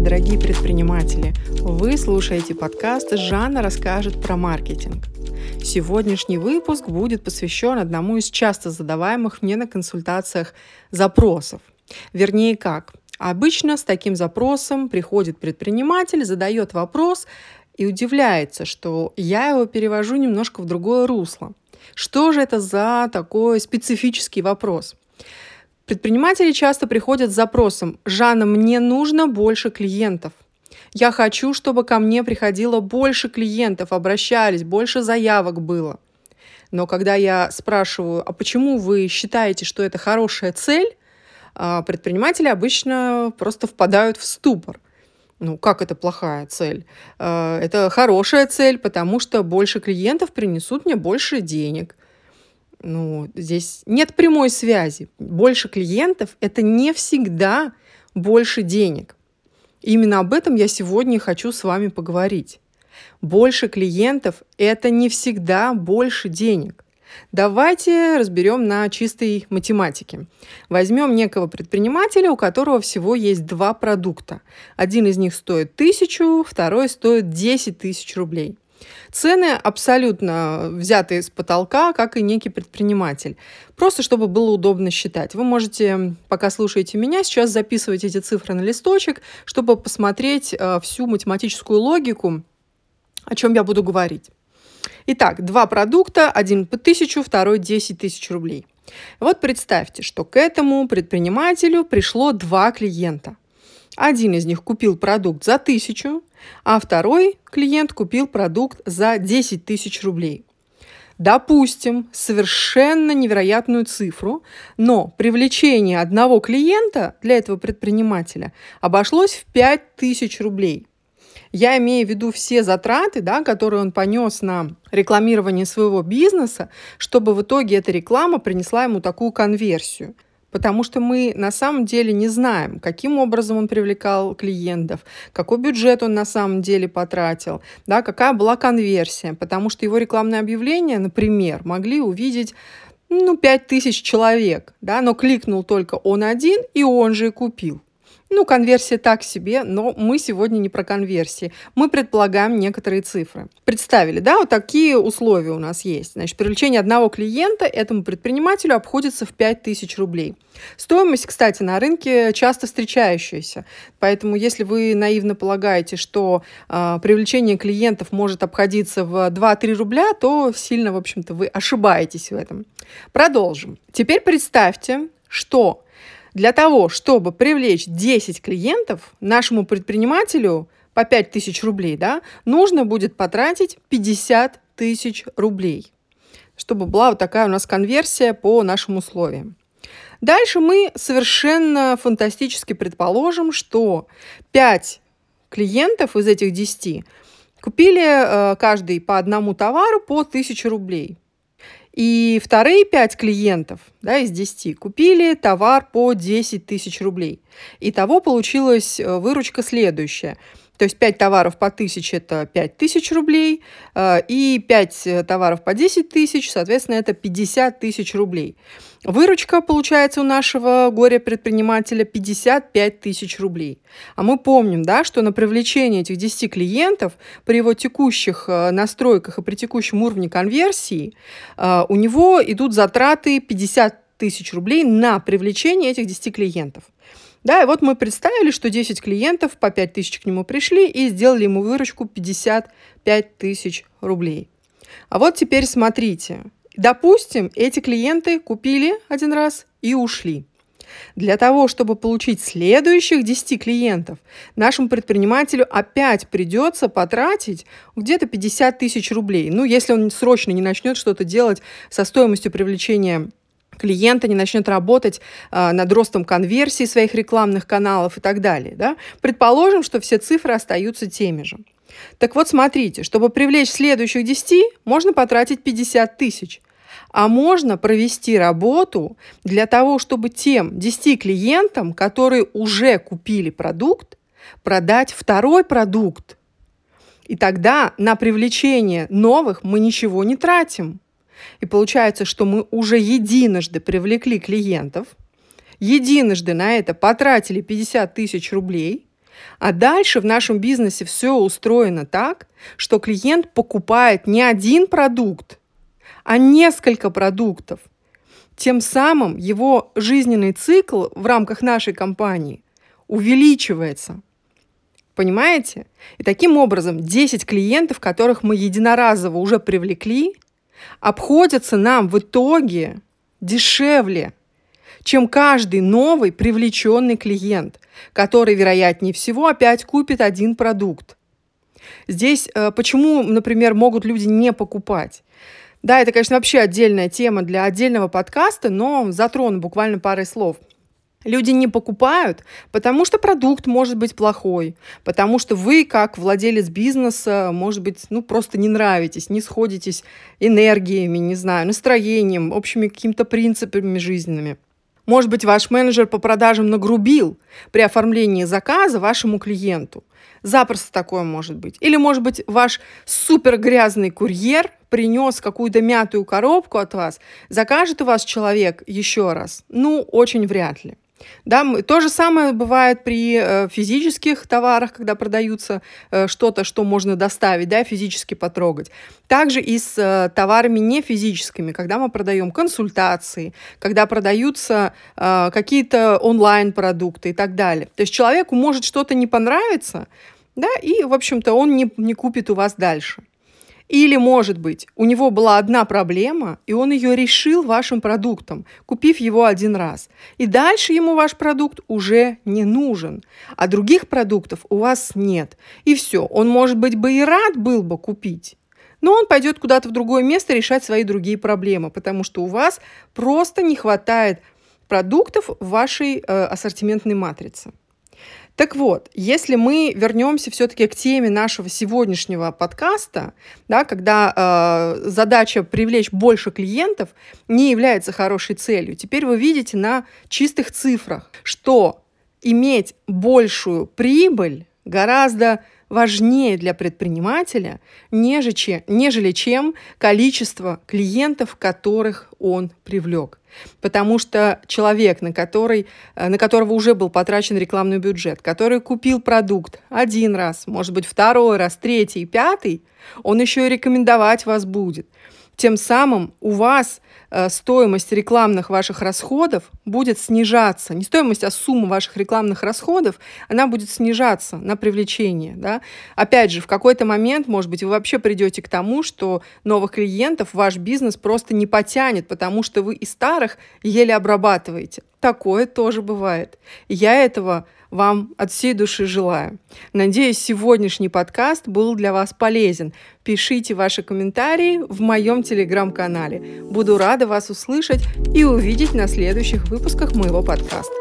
привет, дорогие предприниматели! Вы слушаете подкаст «Жанна расскажет про маркетинг». Сегодняшний выпуск будет посвящен одному из часто задаваемых мне на консультациях запросов. Вернее, как? Обычно с таким запросом приходит предприниматель, задает вопрос и удивляется, что я его перевожу немножко в другое русло. Что же это за такой специфический вопрос? Предприниматели часто приходят с запросом «Жанна, мне нужно больше клиентов». Я хочу, чтобы ко мне приходило больше клиентов, обращались, больше заявок было. Но когда я спрашиваю, а почему вы считаете, что это хорошая цель, а, предприниматели обычно просто впадают в ступор. Ну, как это плохая цель? А, это хорошая цель, потому что больше клиентов принесут мне больше денег. Ну, здесь нет прямой связи. Больше клиентов – это не всегда больше денег. Именно об этом я сегодня хочу с вами поговорить. Больше клиентов – это не всегда больше денег. Давайте разберем на чистой математике. Возьмем некого предпринимателя, у которого всего есть два продукта. Один из них стоит тысячу, второй стоит 10 тысяч рублей. Цены абсолютно взяты с потолка, как и некий предприниматель. Просто чтобы было удобно считать. Вы можете, пока слушаете меня, сейчас записывать эти цифры на листочек, чтобы посмотреть э, всю математическую логику, о чем я буду говорить. Итак, два продукта, один по тысячу, второй 10 тысяч рублей. Вот представьте, что к этому предпринимателю пришло два клиента. Один из них купил продукт за тысячу, а второй клиент купил продукт за 10 тысяч рублей. Допустим, совершенно невероятную цифру, но привлечение одного клиента для этого предпринимателя обошлось в 5 тысяч рублей. Я имею в виду все затраты, да, которые он понес на рекламирование своего бизнеса, чтобы в итоге эта реклама принесла ему такую конверсию – потому что мы на самом деле не знаем, каким образом он привлекал клиентов, какой бюджет он на самом деле потратил, да, какая была конверсия, потому что его рекламные объявления, например, могли увидеть ну, 5000 человек, да, но кликнул только он один, и он же и купил. Ну, конверсия так себе, но мы сегодня не про конверсии. Мы предполагаем некоторые цифры. Представили, да, вот такие условия у нас есть. Значит, привлечение одного клиента этому предпринимателю обходится в 5000 рублей. Стоимость, кстати, на рынке часто встречающаяся. Поэтому, если вы наивно полагаете, что э, привлечение клиентов может обходиться в 2-3 рубля, то сильно, в общем-то, вы ошибаетесь в этом. Продолжим. Теперь представьте, что для того, чтобы привлечь 10 клиентов, нашему предпринимателю по 5 тысяч рублей, да, нужно будет потратить 50 тысяч рублей, чтобы была вот такая у нас конверсия по нашим условиям. Дальше мы совершенно фантастически предположим, что 5 клиентов из этих 10 купили э, каждый по одному товару по 1000 рублей. И вторые пять клиентов да, из 10 купили товар по 10 тысяч рублей. Итого получилась э, выручка следующая. То есть 5 товаров по 1000 – это 5 тысяч рублей, э, и 5 э, товаров по 10 тысяч, соответственно, это 50 тысяч рублей. Выручка получается у нашего горе-предпринимателя 55 тысяч рублей. А мы помним, да, что на привлечение этих 10 клиентов при его текущих э, настройках и при текущем уровне конверсии у него идут затраты 50 тысяч рублей на привлечение этих 10 клиентов. Да, и вот мы представили, что 10 клиентов по 5 тысяч к нему пришли и сделали ему выручку 55 тысяч рублей. А вот теперь смотрите, Допустим, эти клиенты купили один раз и ушли. Для того, чтобы получить следующих 10 клиентов, нашему предпринимателю опять придется потратить где-то 50 тысяч рублей. Ну, если он срочно не начнет что-то делать со стоимостью привлечения клиента не начнет работать э, над ростом конверсии своих рекламных каналов и так далее. Да? Предположим, что все цифры остаются теми же. Так вот, смотрите, чтобы привлечь следующих 10, можно потратить 50 тысяч. А можно провести работу для того, чтобы тем 10 клиентам, которые уже купили продукт, продать второй продукт. И тогда на привлечение новых мы ничего не тратим. И получается, что мы уже единожды привлекли клиентов, единожды на это потратили 50 тысяч рублей – А дальше в нашем бизнесе все устроено так, что клиент покупает не один продукт, а несколько продуктов. Тем самым его жизненный цикл в рамках нашей компании увеличивается. Понимаете? И таким образом 10 клиентов, которых мы единоразово уже привлекли, обходятся нам в итоге дешевле, чем каждый новый привлеченный клиент, который, вероятнее всего, опять купит один продукт. Здесь э, почему, например, могут люди не покупать? Да, это, конечно, вообще отдельная тема для отдельного подкаста, но затрону буквально парой слов. Люди не покупают, потому что продукт может быть плохой, потому что вы, как владелец бизнеса, может быть, ну просто не нравитесь, не сходитесь энергиями, не знаю, настроением, общими какими-то принципами жизненными. Может быть, ваш менеджер по продажам нагрубил при оформлении заказа вашему клиенту. Запросто такое может быть. Или, может быть, ваш супер грязный курьер принес какую-то мятую коробку от вас. Закажет у вас человек еще раз? Ну, очень вряд ли. Да, то же самое бывает при э, физических товарах, когда продаются э, что-то, что можно доставить, да, физически потрогать. Также и с э, товарами не физическими, когда мы продаем консультации, когда продаются какие-то онлайн-продукты и так далее. То есть человеку может что-то не понравиться, да, и, в общем-то, он не, не купит у вас дальше. Или, может быть, у него была одна проблема, и он ее решил вашим продуктом, купив его один раз. И дальше ему ваш продукт уже не нужен, а других продуктов у вас нет. И все, он, может быть, бы и рад был бы купить, но он пойдет куда-то в другое место решать свои другие проблемы, потому что у вас просто не хватает продуктов в вашей э, ассортиментной матрице. Так вот, если мы вернемся все-таки к теме нашего сегодняшнего подкаста, да, когда э, задача привлечь больше клиентов не является хорошей целью, теперь вы видите на чистых цифрах, что иметь большую прибыль гораздо важнее для предпринимателя, нежели, нежели чем количество клиентов, которых он привлек. Потому что человек, на, который, э, на которого уже был потрачен рекламный бюджет, который купил продукт один раз, может быть, второй раз, третий, пятый, он еще и рекомендовать вас будет. Тем самым у вас Э, стоимость рекламных ваших расходов будет снижаться. Не стоимость, а сумма ваших рекламных расходов, она будет снижаться на привлечение. Да? Опять же, в какой-то момент, может быть, вы вообще придете к тому, что новых клиентов ваш бизнес просто не потянет, потому что вы и старых еле обрабатываете. Такое тоже бывает. Я этого вам от всей души желаю. Надеюсь, сегодняшний подкаст был для вас полезен. Пишите ваши комментарии в моем телеграм-канале. Буду рада вас услышать и увидеть на следующих выпусках моего подкаста.